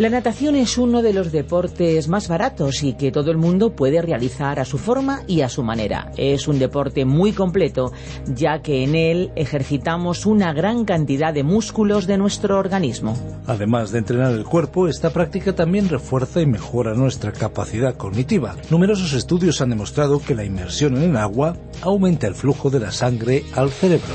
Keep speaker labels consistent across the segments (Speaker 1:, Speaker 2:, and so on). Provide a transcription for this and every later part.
Speaker 1: La natación es uno de los deportes más baratos y que todo el mundo puede realizar a su forma y a su manera. Es un deporte muy completo, ya que en él ejercitamos una gran cantidad de músculos de nuestro organismo.
Speaker 2: Además de entrenar el cuerpo, esta práctica también refuerza y mejora nuestra capacidad cognitiva. Numerosos estudios han demostrado que la inmersión en el agua aumenta el flujo de la sangre al cerebro.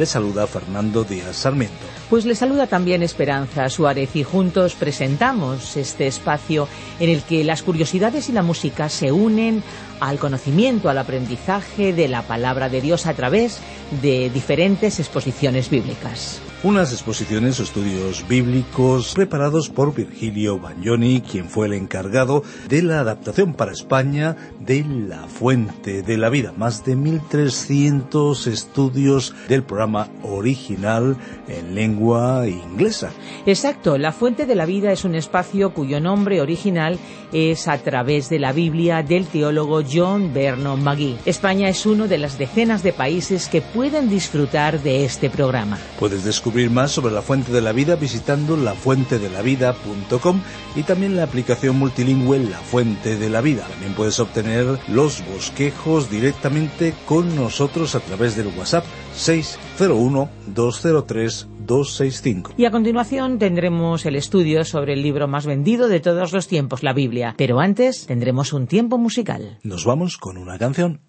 Speaker 2: Les saluda Fernando Díaz Sarmiento.
Speaker 1: Pues le saluda también Esperanza Suárez y juntos presentamos este espacio en el que las curiosidades y la música se unen al conocimiento, al aprendizaje de la palabra de Dios a través de diferentes exposiciones bíblicas.
Speaker 2: Unas exposiciones o estudios bíblicos preparados por Virgilio Bagnoni, quien fue el encargado de la adaptación para España de La Fuente de la Vida. Más de 1.300 estudios del programa original en lengua inglesa.
Speaker 1: Exacto, La Fuente de la Vida es un espacio cuyo nombre original es a través de la Biblia del teólogo John Vernon McGee. España es uno de las decenas de países que pueden disfrutar de este programa.
Speaker 2: Puedes descubrir más sobre la Fuente de la Vida visitando lafuentedelavida.com y también la aplicación multilingüe La Fuente de la Vida. También puedes obtener los bosquejos directamente con nosotros a través del WhatsApp 601-203-265.
Speaker 1: Y a continuación tendremos el estudio sobre el libro más vendido de todos los tiempos, la Biblia. Pero antes tendremos un tiempo musical.
Speaker 2: Nos vamos con una canción.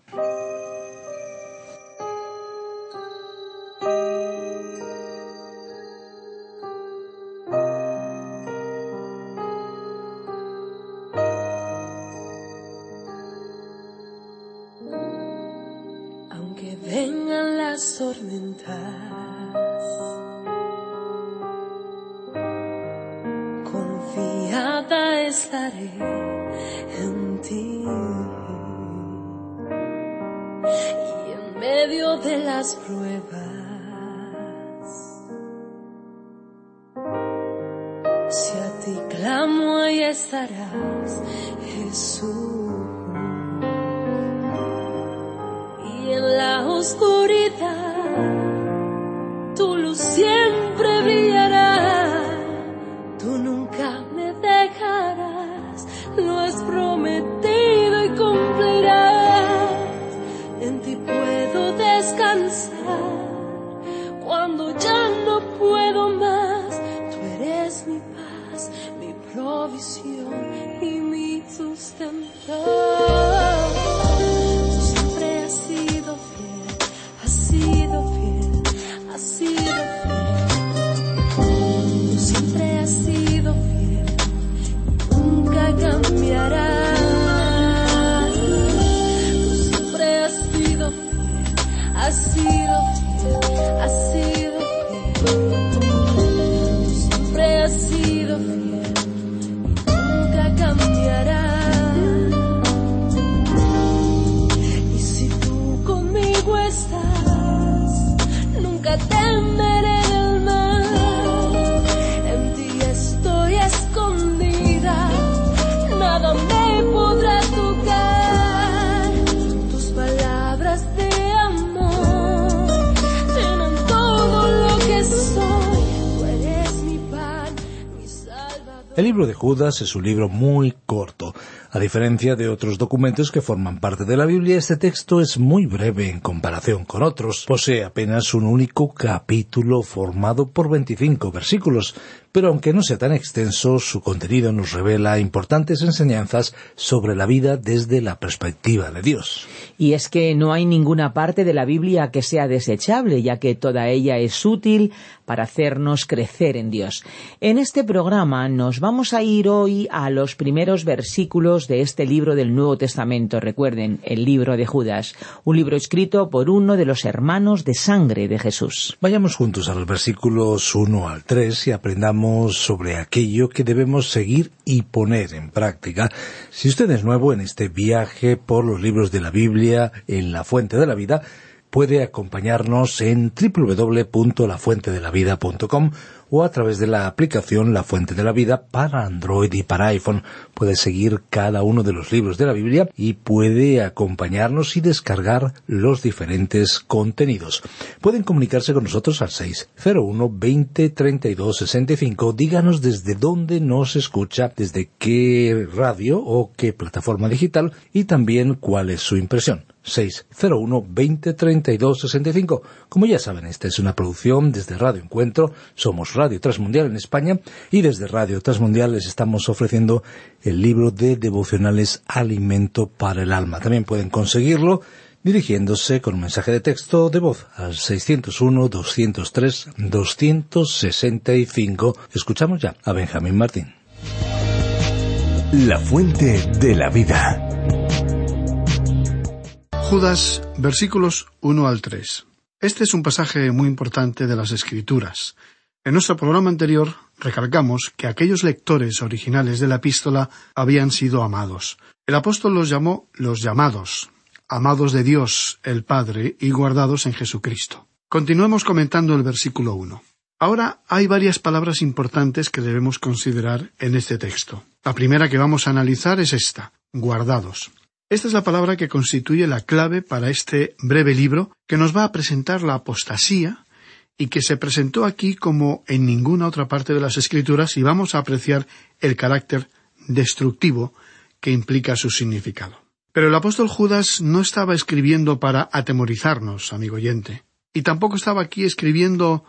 Speaker 3: Aunque vengan las tormentas, confiada estaré en ti. Y en medio de las pruebas, si a ti clamo, ahí estarás, Jesús. Oscuridad, tu luz siempre brillará. Tú nunca me dejarás, lo has prometido y cumplirás. En ti puedo descansar cuando ya no puedo más. Tú eres mi paz, mi provisión y mi sustento.
Speaker 2: El libro de Judas es un libro muy corto. A diferencia de otros documentos que forman parte de la Biblia, este texto es muy breve en comparación con otros. Posee apenas un único capítulo formado por 25 versículos, pero aunque no sea tan extenso, su contenido nos revela importantes enseñanzas sobre la vida desde la perspectiva de Dios.
Speaker 1: Y es que no hay ninguna parte de la Biblia que sea desechable, ya que toda ella es útil para hacernos crecer en Dios. En este programa nos vamos a ir hoy a los primeros versículos de este libro del Nuevo Testamento, recuerden, el libro de Judas, un libro escrito por uno de los hermanos de sangre de Jesús.
Speaker 2: Vayamos juntos a los versículos 1 al 3 y aprendamos sobre aquello que debemos seguir y poner en práctica. Si usted es nuevo en este viaje por los libros de la Biblia en la fuente de la vida, puede acompañarnos en www.lafuentedelavida.com o a través de la aplicación La Fuente de la Vida para Android y para iPhone. Puede seguir cada uno de los libros de la Biblia y puede acompañarnos y descargar los diferentes contenidos. Pueden comunicarse con nosotros al 601 20 32 65. Díganos desde dónde nos escucha, desde qué radio o qué plataforma digital y también cuál es su impresión. 601 20 32 65. Como ya saben, esta es una producción desde Radio Encuentro. Somos Transmundial en España y desde Radio Transmundial les estamos ofreciendo el libro de devocionales Alimento para el Alma. También pueden conseguirlo dirigiéndose con un mensaje de texto de voz al 601-203-265. Escuchamos ya a Benjamín Martín.
Speaker 4: La fuente de la vida.
Speaker 5: Judas, versículos 1 al 3. Este es un pasaje muy importante de las Escrituras. En nuestro programa anterior recalcamos que aquellos lectores originales de la epístola habían sido amados. El apóstol los llamó los llamados, amados de Dios el Padre y guardados en Jesucristo. Continuemos comentando el versículo 1. Ahora hay varias palabras importantes que debemos considerar en este texto. La primera que vamos a analizar es esta, guardados. Esta es la palabra que constituye la clave para este breve libro que nos va a presentar la apostasía y que se presentó aquí como en ninguna otra parte de las Escrituras y vamos a apreciar el carácter destructivo que implica su significado. Pero el apóstol Judas no estaba escribiendo para atemorizarnos, amigo oyente, y tampoco estaba aquí escribiendo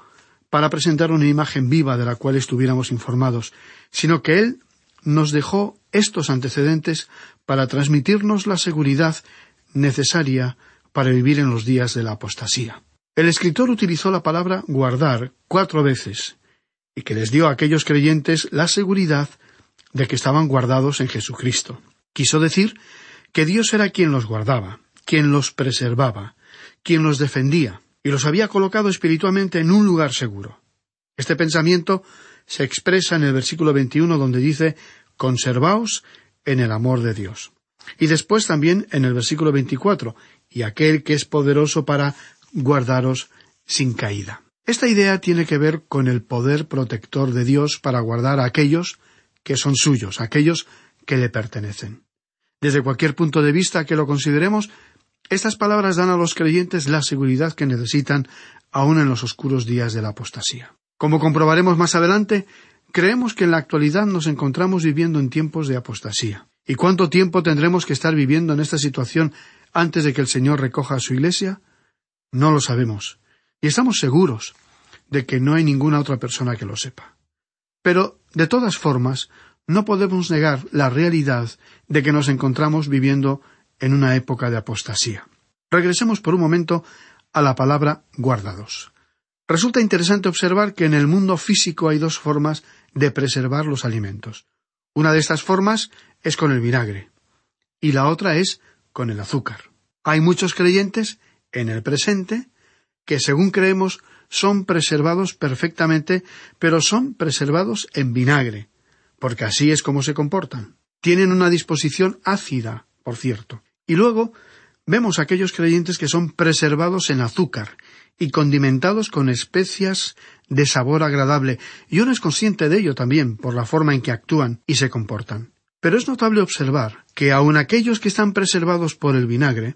Speaker 5: para presentar una imagen viva de la cual estuviéramos informados, sino que él nos dejó estos antecedentes para transmitirnos la seguridad necesaria para vivir en los días de la apostasía. El escritor utilizó la palabra guardar cuatro veces, y que les dio a aquellos creyentes la seguridad de que estaban guardados en Jesucristo. Quiso decir que Dios era quien los guardaba, quien los preservaba, quien los defendía, y los había colocado espiritualmente en un lugar seguro. Este pensamiento se expresa en el versículo 21 donde dice Conservaos en el amor de Dios. Y después también en el versículo 24, y aquel que es poderoso para guardaros sin caída. Esta idea tiene que ver con el poder protector de Dios para guardar a aquellos que son suyos, aquellos que le pertenecen. Desde cualquier punto de vista que lo consideremos, estas palabras dan a los creyentes la seguridad que necesitan aun en los oscuros días de la apostasía. Como comprobaremos más adelante, creemos que en la actualidad nos encontramos viviendo en tiempos de apostasía. ¿Y cuánto tiempo tendremos que estar viviendo en esta situación antes de que el Señor recoja a su Iglesia? No lo sabemos. Y estamos seguros de que no hay ninguna otra persona que lo sepa. Pero, de todas formas, no podemos negar la realidad de que nos encontramos viviendo en una época de apostasía. Regresemos por un momento a la palabra guardados. Resulta interesante observar que en el mundo físico hay dos formas de preservar los alimentos. Una de estas formas es con el vinagre y la otra es con el azúcar. Hay muchos creyentes en el presente que, según creemos, son preservados perfectamente, pero son preservados en vinagre, porque así es como se comportan. Tienen una disposición ácida, por cierto. Y luego vemos aquellos creyentes que son preservados en azúcar y condimentados con especias de sabor agradable, y uno es consciente de ello también por la forma en que actúan y se comportan. Pero es notable observar que aun aquellos que están preservados por el vinagre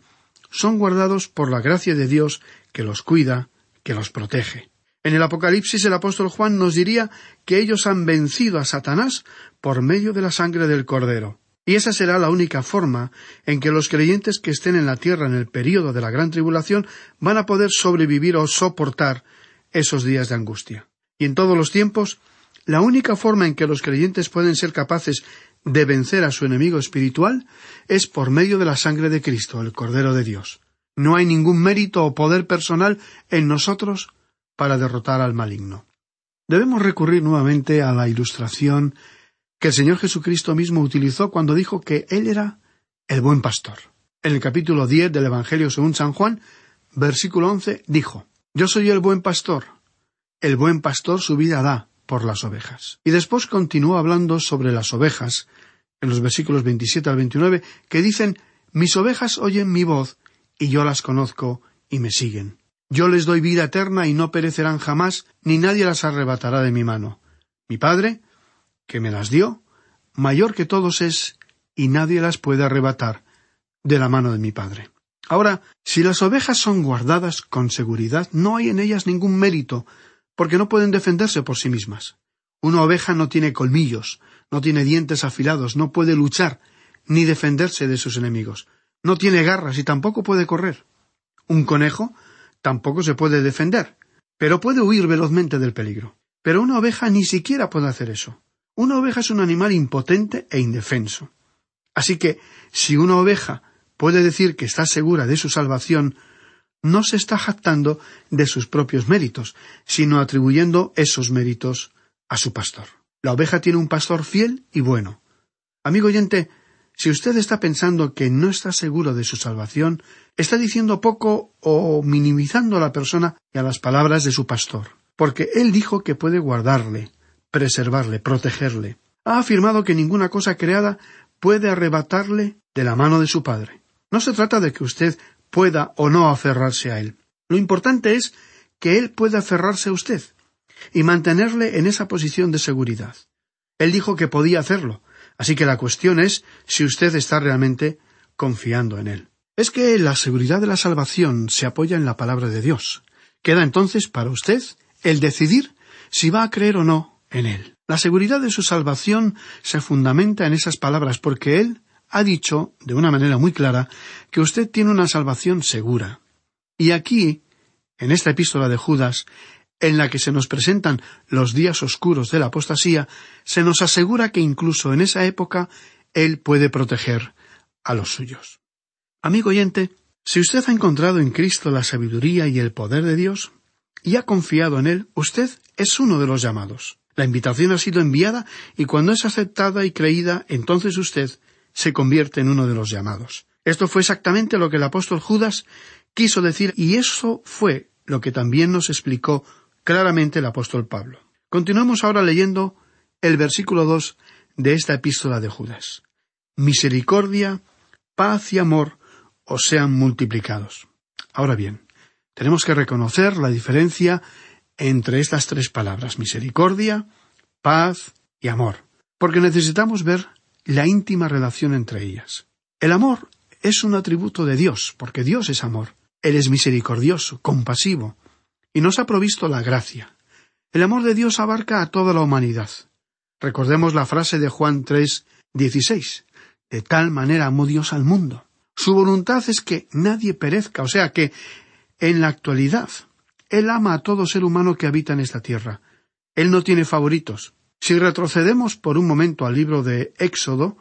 Speaker 5: son guardados por la gracia de Dios que los cuida, que los protege. En el Apocalipsis el apóstol Juan nos diría que ellos han vencido a Satanás por medio de la sangre del Cordero. Y esa será la única forma en que los creyentes que estén en la tierra en el período de la gran tribulación van a poder sobrevivir o soportar esos días de angustia. Y en todos los tiempos, La única forma en que los creyentes pueden ser capaces de vencer a su enemigo espiritual es por medio de la sangre de Cristo, el Cordero de Dios. No hay ningún mérito o poder personal en nosotros para derrotar al maligno. Debemos recurrir nuevamente a la ilustración que el Señor Jesucristo mismo utilizó cuando dijo que Él era el buen pastor. En el capítulo diez del Evangelio según San Juan, versículo once, dijo Yo soy el buen pastor. El buen pastor su vida da por las ovejas. Y después continuó hablando sobre las ovejas, en los versículos 27 al 29, que dicen Mis ovejas oyen mi voz, y yo las conozco y me siguen. Yo les doy vida eterna y no perecerán jamás, ni nadie las arrebatará de mi mano. Mi Padre, que me las dio, mayor que todos es, y nadie las puede arrebatar de la mano de mi Padre. Ahora, si las ovejas son guardadas con seguridad, no hay en ellas ningún mérito, porque no pueden defenderse por sí mismas. Una oveja no tiene colmillos, no tiene dientes afilados, no puede luchar, ni defenderse de sus enemigos, no tiene garras y tampoco puede correr. Un conejo tampoco se puede defender, pero puede huir velozmente del peligro. Pero una oveja ni siquiera puede hacer eso. Una oveja es un animal impotente e indefenso. Así que, si una oveja puede decir que está segura de su salvación, no se está jactando de sus propios méritos, sino atribuyendo esos méritos a su pastor. La oveja tiene un pastor fiel y bueno. Amigo oyente, si usted está pensando que no está seguro de su salvación, está diciendo poco o minimizando a la persona y a las palabras de su pastor, porque él dijo que puede guardarle, preservarle, protegerle. Ha afirmado que ninguna cosa creada puede arrebatarle de la mano de su Padre. No se trata de que usted pueda o no aferrarse a él. Lo importante es que él pueda aferrarse a usted y mantenerle en esa posición de seguridad. Él dijo que podía hacerlo, así que la cuestión es si usted está realmente confiando en él. Es que la seguridad de la salvación se apoya en la palabra de Dios. Queda entonces para usted el decidir si va a creer o no en él. La seguridad de su salvación se fundamenta en esas palabras porque él ha dicho, de una manera muy clara, que usted tiene una salvación segura. Y aquí, en esta epístola de Judas, en la que se nos presentan los días oscuros de la apostasía, se nos asegura que incluso en esa época Él puede proteger a los suyos. Amigo oyente, si usted ha encontrado en Cristo la sabiduría y el poder de Dios, y ha confiado en Él, usted es uno de los llamados. La invitación ha sido enviada y cuando es aceptada y creída, entonces usted se convierte en uno de los llamados. Esto fue exactamente lo que el apóstol Judas quiso decir y eso fue lo que también nos explicó claramente el apóstol Pablo. Continuamos ahora leyendo el versículo dos de esta epístola de Judas. Misericordia, paz y amor os sean multiplicados. Ahora bien, tenemos que reconocer la diferencia entre estas tres palabras misericordia, paz y amor, porque necesitamos ver la íntima relación entre ellas. El amor es un atributo de Dios, porque Dios es amor. Él es misericordioso, compasivo, y nos ha provisto la gracia. El amor de Dios abarca a toda la humanidad. Recordemos la frase de Juan 3, 16. De tal manera amó Dios al mundo. Su voluntad es que nadie perezca, o sea que, en la actualidad, Él ama a todo ser humano que habita en esta tierra. Él no tiene favoritos. Si retrocedemos por un momento al libro de Éxodo,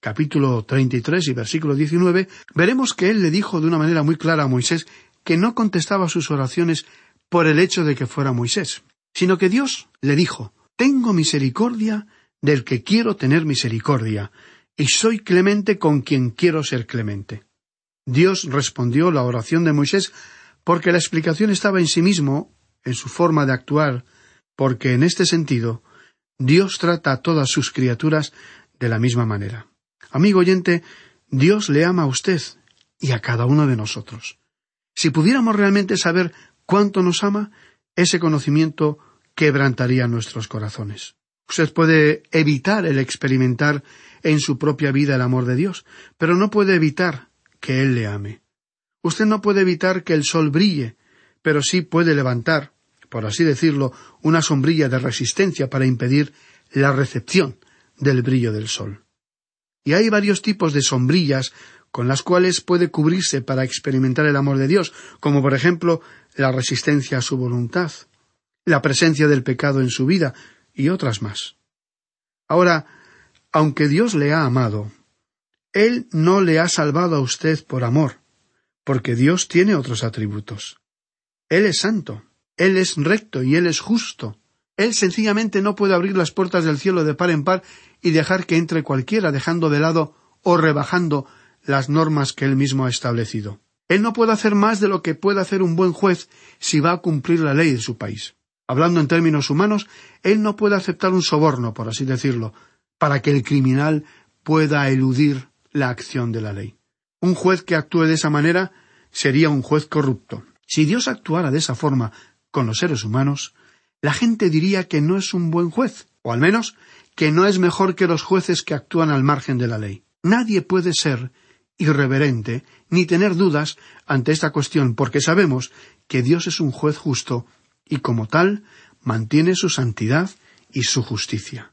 Speaker 5: capítulo 33 y versículo 19, veremos que él le dijo de una manera muy clara a Moisés que no contestaba sus oraciones por el hecho de que fuera Moisés, sino que Dios le dijo, Tengo misericordia del que quiero tener misericordia, y soy clemente con quien quiero ser clemente. Dios respondió la oración de Moisés porque la explicación estaba en sí mismo, en su forma de actuar, porque en este sentido Dios trata a todas sus criaturas de la misma manera. Amigo oyente, Dios le ama a usted y a cada uno de nosotros. Si pudiéramos realmente saber cuánto nos ama, ese conocimiento quebrantaría nuestros corazones. Usted puede evitar el experimentar en su propia vida el amor de Dios, pero no puede evitar que Él le ame. Usted no puede evitar que el sol brille, pero sí puede levantar por así decirlo, una sombrilla de resistencia para impedir la recepción del brillo del sol. Y hay varios tipos de sombrillas con las cuales puede cubrirse para experimentar el amor de Dios, como por ejemplo la resistencia a su voluntad, la presencia del pecado en su vida, y otras más. Ahora, aunque Dios le ha amado, Él no le ha salvado a usted por amor, porque Dios tiene otros atributos. Él es santo, Él es recto y Él es justo. Él sencillamente no puede abrir las puertas del cielo de par en par y dejar que entre cualquiera, dejando de lado o rebajando las normas que Él mismo ha establecido. Él no puede hacer más de lo que puede hacer un buen juez si va a cumplir la ley de su país. Hablando en términos humanos, Él no puede aceptar un soborno, por así decirlo, para que el criminal pueda eludir la acción de la ley. Un juez que actúe de esa manera sería un juez corrupto. Si Dios actuara de esa forma con los seres humanos, la gente diría que no es un buen juez, o al menos que no es mejor que los jueces que actúan al margen de la ley. Nadie puede ser irreverente ni tener dudas ante esta cuestión, porque sabemos que Dios es un juez justo y como tal mantiene su santidad y su justicia.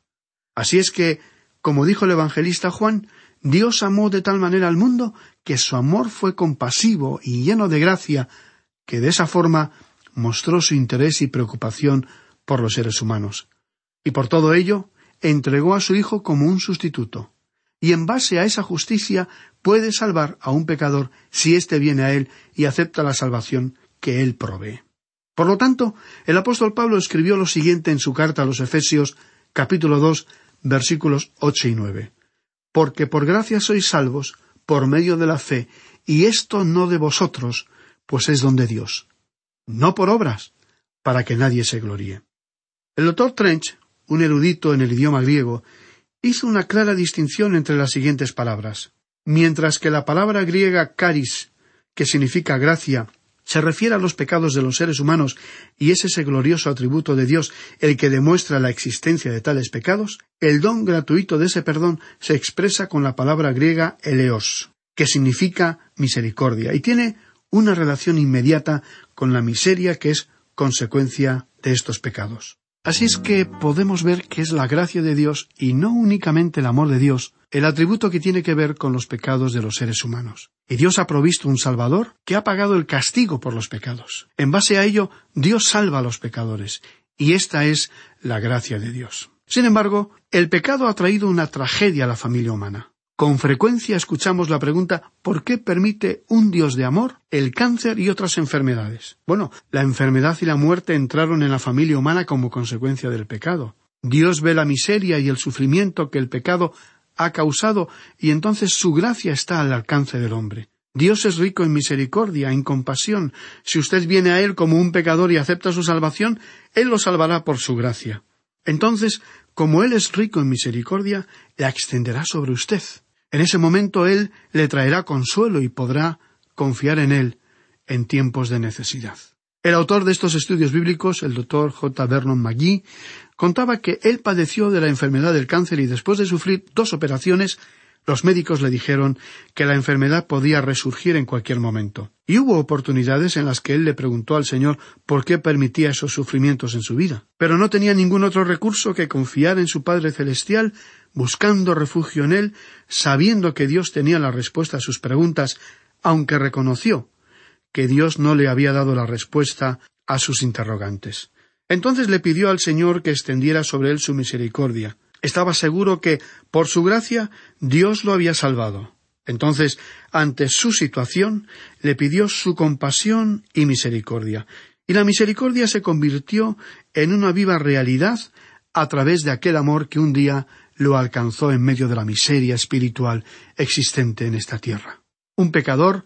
Speaker 5: Así es que, como dijo el evangelista Juan, Dios amó de tal manera al mundo que su amor fue compasivo y lleno de gracia, que de esa forma mostró su interés y preocupación por los seres humanos. Y por todo ello, entregó a su Hijo como un sustituto. Y en base a esa justicia puede salvar a un pecador si éste viene a él y acepta la salvación que él provee. Por lo tanto, el apóstol Pablo escribió lo siguiente en su carta a los Efesios, capítulo dos, versículos ocho y nueve. Porque por gracia sois salvos, por medio de la fe, y esto no de vosotros, pues es don de Dios. No por obras, para que nadie se gloríe. El doctor Trench, un erudito en el idioma griego, hizo una clara distinción entre las siguientes palabras mientras que la palabra griega caris, que significa gracia, se refiere a los pecados de los seres humanos y es ese glorioso atributo de Dios el que demuestra la existencia de tales pecados, el don gratuito de ese perdón se expresa con la palabra griega eleos, que significa misericordia y tiene una relación inmediata con la miseria que es consecuencia de estos pecados. Así es que podemos ver que es la gracia de Dios y no únicamente el amor de Dios el atributo que tiene que ver con los pecados de los seres humanos. Y Dios ha provisto un Salvador que ha pagado el castigo por los pecados. En base a ello, Dios salva a los pecadores, y esta es la gracia de Dios. Sin embargo, el pecado ha traído una tragedia a la familia humana. Con frecuencia escuchamos la pregunta ¿por qué permite un Dios de amor el cáncer y otras enfermedades? Bueno, la enfermedad y la muerte entraron en la familia humana como consecuencia del pecado. Dios ve la miseria y el sufrimiento que el pecado ha causado, y entonces su gracia está al alcance del hombre. Dios es rico en misericordia, en compasión. Si usted viene a Él como un pecador y acepta su salvación, Él lo salvará por su gracia. Entonces, como Él es rico en misericordia, la extenderá sobre usted. En ese momento Él le traerá consuelo y podrá confiar en Él en tiempos de necesidad. El autor de estos estudios bíblicos, el doctor J. Vernon McGee, contaba que él padeció de la enfermedad del cáncer y después de sufrir dos operaciones, los médicos le dijeron que la enfermedad podía resurgir en cualquier momento. Y hubo oportunidades en las que él le preguntó al Señor por qué permitía esos sufrimientos en su vida. Pero no tenía ningún otro recurso que confiar en su Padre Celestial, buscando refugio en Él, sabiendo que Dios tenía la respuesta a sus preguntas, aunque reconoció que Dios no le había dado la respuesta a sus interrogantes. Entonces le pidió al Señor que extendiera sobre él su misericordia. Estaba seguro que, por su gracia, Dios lo había salvado. Entonces, ante su situación, le pidió su compasión y misericordia. Y la misericordia se convirtió en una viva realidad a través de aquel amor que un día lo alcanzó en medio de la miseria espiritual existente en esta tierra. Un pecador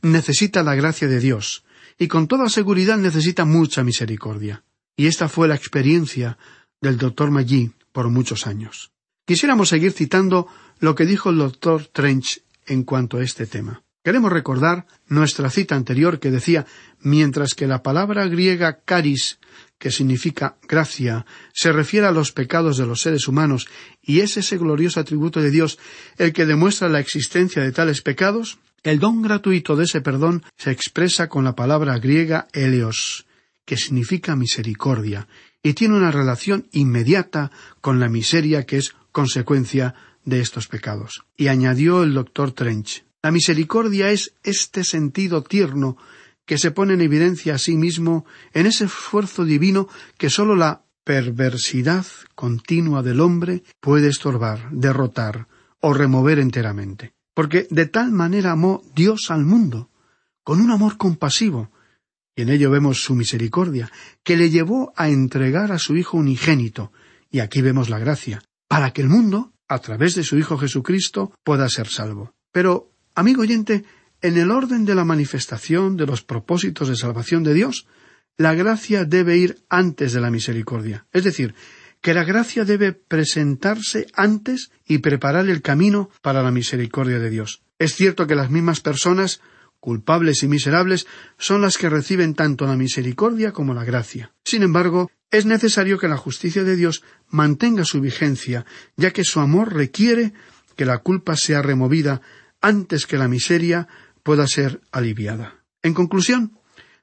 Speaker 5: necesita la gracia de Dios, y con toda seguridad necesita mucha misericordia. Y esta fue la experiencia del doctor Maggi por muchos años. Quisiéramos seguir citando lo que dijo el doctor Trench en cuanto a este tema. Queremos recordar nuestra cita anterior que decía mientras que la palabra griega caris, que significa gracia, se refiere a los pecados de los seres humanos y es ese glorioso atributo de Dios el que demuestra la existencia de tales pecados, el don gratuito de ese perdón se expresa con la palabra griega eleos, que significa misericordia, y tiene una relación inmediata con la miseria que es consecuencia de estos pecados. Y añadió el doctor Trench La misericordia es este sentido tierno que se pone en evidencia a sí mismo en ese esfuerzo divino que sólo la perversidad continua del hombre puede estorbar, derrotar o remover enteramente. Porque de tal manera amó Dios al mundo, con un amor compasivo, y en ello vemos su misericordia, que le llevó a entregar a su Hijo unigénito, y aquí vemos la gracia, para que el mundo, a través de su Hijo Jesucristo, pueda ser salvo. Pero, amigo oyente, en el orden de la manifestación de los propósitos de salvación de Dios, la gracia debe ir antes de la misericordia. Es decir, que la gracia debe presentarse antes y preparar el camino para la misericordia de Dios. Es cierto que las mismas personas, culpables y miserables, son las que reciben tanto la misericordia como la gracia. Sin embargo, es necesario que la justicia de Dios mantenga su vigencia, ya que su amor requiere que la culpa sea removida antes que la miseria pueda ser aliviada. En conclusión,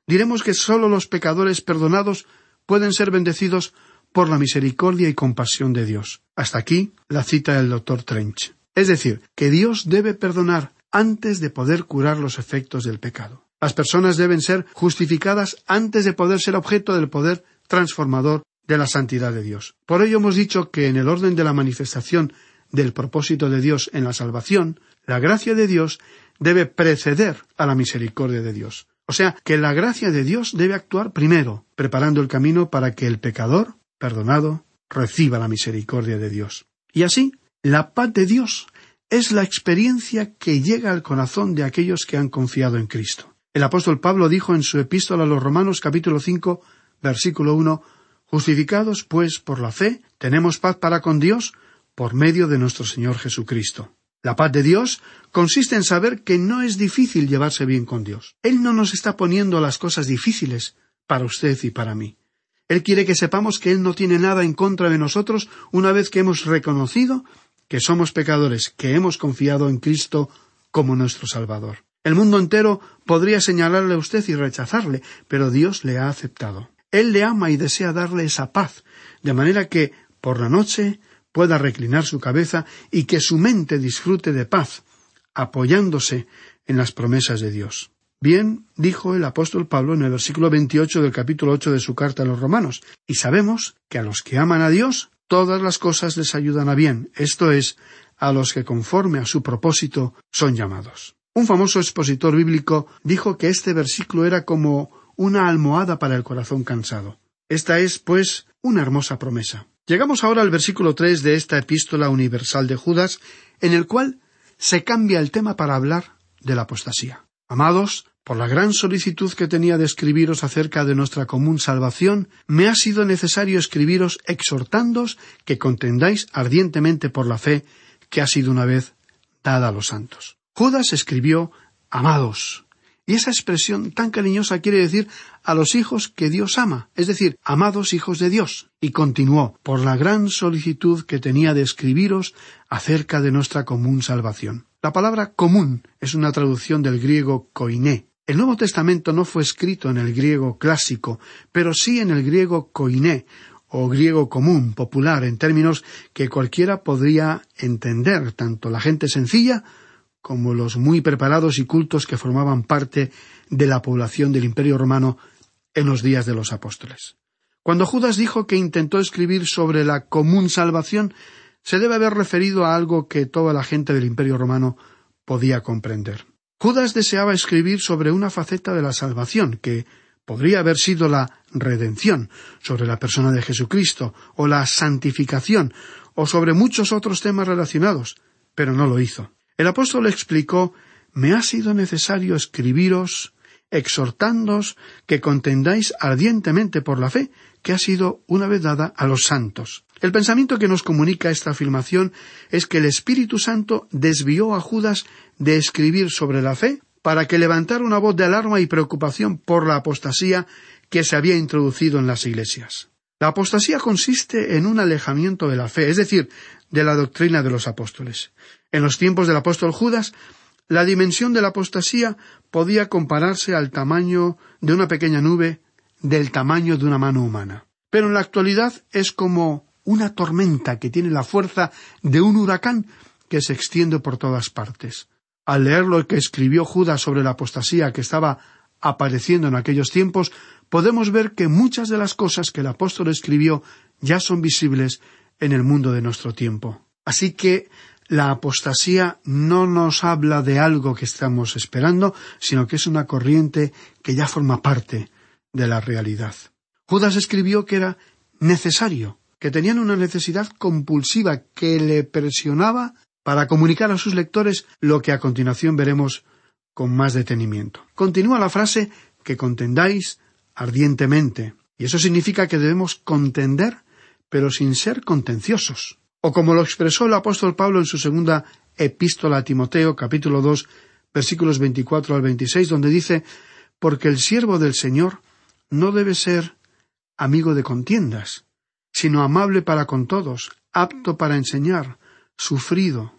Speaker 5: diremos que sólo los pecadores perdonados pueden ser bendecidos por la misericordia y compasión de Dios. Hasta aquí la cita del doctor Trench. Es decir, que Dios debe perdonar antes de poder curar los efectos del pecado. Las personas deben ser justificadas antes de poder ser objeto del poder transformador de la santidad de Dios. Por ello hemos dicho que en el orden de la manifestación del propósito de Dios en la salvación, la gracia de Dios debe preceder a la misericordia de Dios. O sea, que la gracia de Dios debe actuar primero, preparando el camino para que el pecador, perdonado, reciba la misericordia de Dios. Y así, la paz de Dios es la experiencia que llega al corazón de aquellos que han confiado en Cristo. El apóstol Pablo dijo en su epístola a los Romanos capítulo 5, versículo 1, Justificados, pues, por la fe, tenemos paz para con Dios por medio de nuestro Señor Jesucristo. La paz de Dios consiste en saber que no es difícil llevarse bien con Dios. Él no nos está poniendo las cosas difíciles para usted y para mí. Él quiere que sepamos que Él no tiene nada en contra de nosotros una vez que hemos reconocido que somos pecadores, que hemos confiado en Cristo como nuestro Salvador. El mundo entero podría señalarle a usted y rechazarle, pero Dios le ha aceptado. Él le ama y desea darle esa paz, de manera que, por la noche, pueda reclinar su cabeza y que su mente disfrute de paz, apoyándose en las promesas de Dios. Bien, dijo el apóstol Pablo en el versículo 28 del capítulo 8 de su carta a los romanos, y sabemos que a los que aman a Dios, todas las cosas les ayudan a bien, esto es, a los que conforme a su propósito son llamados. Un famoso expositor bíblico dijo que este versículo era como una almohada para el corazón cansado. Esta es, pues, una hermosa promesa. Llegamos ahora al versículo tres de esta epístola universal de Judas, en el cual se cambia el tema para hablar de la apostasía. Amados, por la gran solicitud que tenía de escribiros acerca de nuestra común salvación, me ha sido necesario escribiros exhortándos que contendáis ardientemente por la fe que ha sido una vez dada a los santos. Judas escribió Amados, y esa expresión tan cariñosa quiere decir a los hijos que Dios ama, es decir, amados hijos de Dios. Y continuó, por la gran solicitud que tenía de escribiros acerca de nuestra común salvación. La palabra común es una traducción del griego koiné. El Nuevo Testamento no fue escrito en el griego clásico, pero sí en el griego koiné, o griego común, popular, en términos que cualquiera podría entender, tanto la gente sencilla como los muy preparados y cultos que formaban parte de la población del Imperio romano en los días de los apóstoles. Cuando Judas dijo que intentó escribir sobre la común salvación, se debe haber referido a algo que toda la gente del Imperio romano podía comprender. Judas deseaba escribir sobre una faceta de la salvación que podría haber sido la redención, sobre la persona de Jesucristo, o la santificación, o sobre muchos otros temas relacionados, pero no lo hizo. El apóstol explicó Me ha sido necesario escribiros exhortándoos que contendáis ardientemente por la fe que ha sido una vez dada a los santos. El pensamiento que nos comunica esta afirmación es que el Espíritu Santo desvió a Judas de escribir sobre la fe para que levantara una voz de alarma y preocupación por la apostasía que se había introducido en las iglesias. La apostasía consiste en un alejamiento de la fe, es decir, de la doctrina de los apóstoles. En los tiempos del apóstol Judas, la dimensión de la apostasía podía compararse al tamaño de una pequeña nube del tamaño de una mano humana. Pero en la actualidad es como una tormenta que tiene la fuerza de un huracán que se extiende por todas partes. Al leer lo que escribió Judas sobre la apostasía que estaba apareciendo en aquellos tiempos, podemos ver que muchas de las cosas que el apóstol escribió ya son visibles en el mundo de nuestro tiempo. Así que la apostasía no nos habla de algo que estamos esperando, sino que es una corriente que ya forma parte de la realidad. Judas escribió que era necesario, que tenían una necesidad compulsiva que le presionaba para comunicar a sus lectores lo que a continuación veremos con más detenimiento. Continúa la frase que contendáis ardientemente, y eso significa que debemos contender, pero sin ser contenciosos. O como lo expresó el apóstol Pablo en su segunda epístola a Timoteo, capítulo dos, versículos veinticuatro al veintiséis, donde dice Porque el siervo del Señor no debe ser amigo de contiendas, sino amable para con todos, apto para enseñar, sufrido.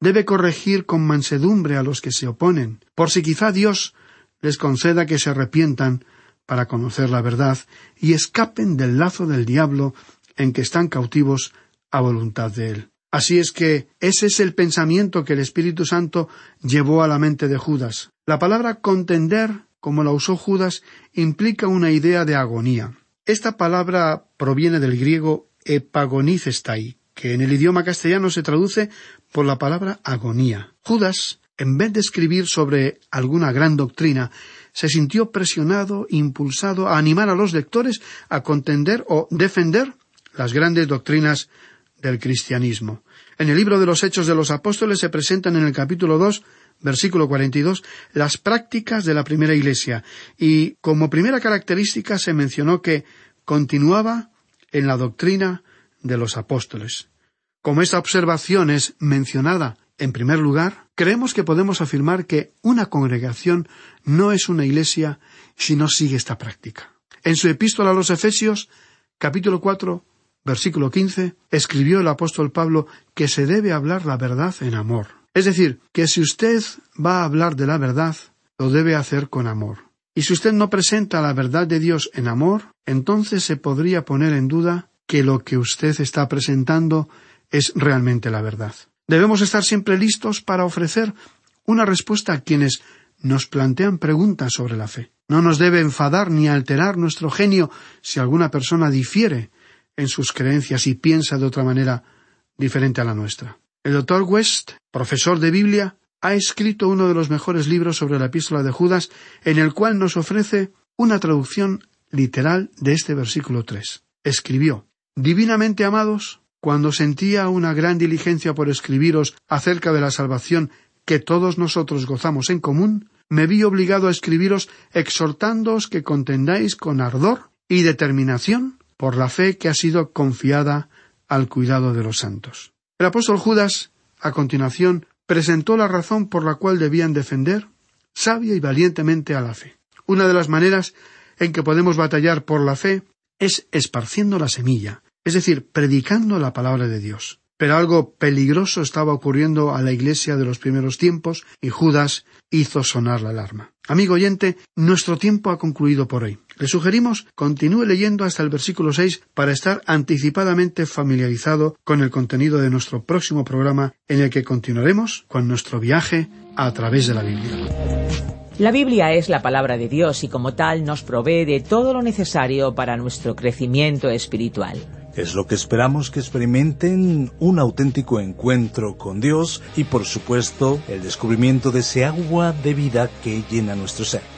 Speaker 5: Debe corregir con mansedumbre a los que se oponen, por si quizá Dios les conceda que se arrepientan para conocer la verdad y escapen del lazo del diablo en que están cautivos a voluntad de Él. Así es que ese es el pensamiento que el Espíritu Santo llevó a la mente de Judas. La palabra contender, como la usó Judas, implica una idea de agonía. Esta palabra proviene del griego epagonicestai, que en el idioma castellano se traduce por la palabra agonía. Judas, en vez de escribir sobre alguna gran doctrina, se sintió presionado, impulsado a animar a los lectores a contender o defender las grandes doctrinas del cristianismo. En el libro de los Hechos de los Apóstoles se presentan en el capítulo dos, versículo cuarenta y dos, las prácticas de la primera Iglesia, y como primera característica se mencionó que continuaba en la doctrina de los apóstoles. Como esta observación es mencionada en primer lugar, creemos que podemos afirmar que una congregación no es una iglesia si no sigue esta práctica. En su epístola a los Efesios, capítulo cuatro, versículo quince, escribió el apóstol Pablo que se debe hablar la verdad en amor. Es decir, que si usted va a hablar de la verdad, lo debe hacer con amor. Y si usted no presenta la verdad de Dios en amor, entonces se podría poner en duda que lo que usted está presentando es realmente la verdad. Debemos estar siempre listos para ofrecer una respuesta a quienes nos plantean preguntas sobre la fe. No nos debe enfadar ni alterar nuestro genio si alguna persona difiere en sus creencias y piensa de otra manera diferente a la nuestra. El doctor West, profesor de Biblia, ha escrito uno de los mejores libros sobre la epístola de Judas, en el cual nos ofrece una traducción literal de este versículo tres. Escribió Divinamente amados, cuando sentía una gran diligencia por escribiros acerca de la salvación que todos nosotros gozamos en común, me vi obligado a escribiros exhortándoos que contendáis con ardor y determinación por la fe que ha sido confiada al cuidado de los santos. El apóstol Judas, a continuación, presentó la razón por la cual debían defender sabia y valientemente a la fe. Una de las maneras en que podemos batallar por la fe es esparciendo la semilla, es decir, predicando la palabra de Dios. Pero algo peligroso estaba ocurriendo a la iglesia de los primeros tiempos y Judas hizo sonar la alarma. Amigo oyente, nuestro tiempo ha concluido por hoy. Le sugerimos continúe leyendo hasta el versículo seis para estar anticipadamente familiarizado con el contenido de nuestro próximo programa en el que continuaremos con nuestro viaje a través de la Biblia.
Speaker 1: La Biblia es la palabra de Dios y como tal nos provee de todo lo necesario para nuestro crecimiento espiritual.
Speaker 2: Es lo que esperamos que experimenten un auténtico encuentro con Dios y por supuesto el descubrimiento de ese agua de vida que llena nuestro ser.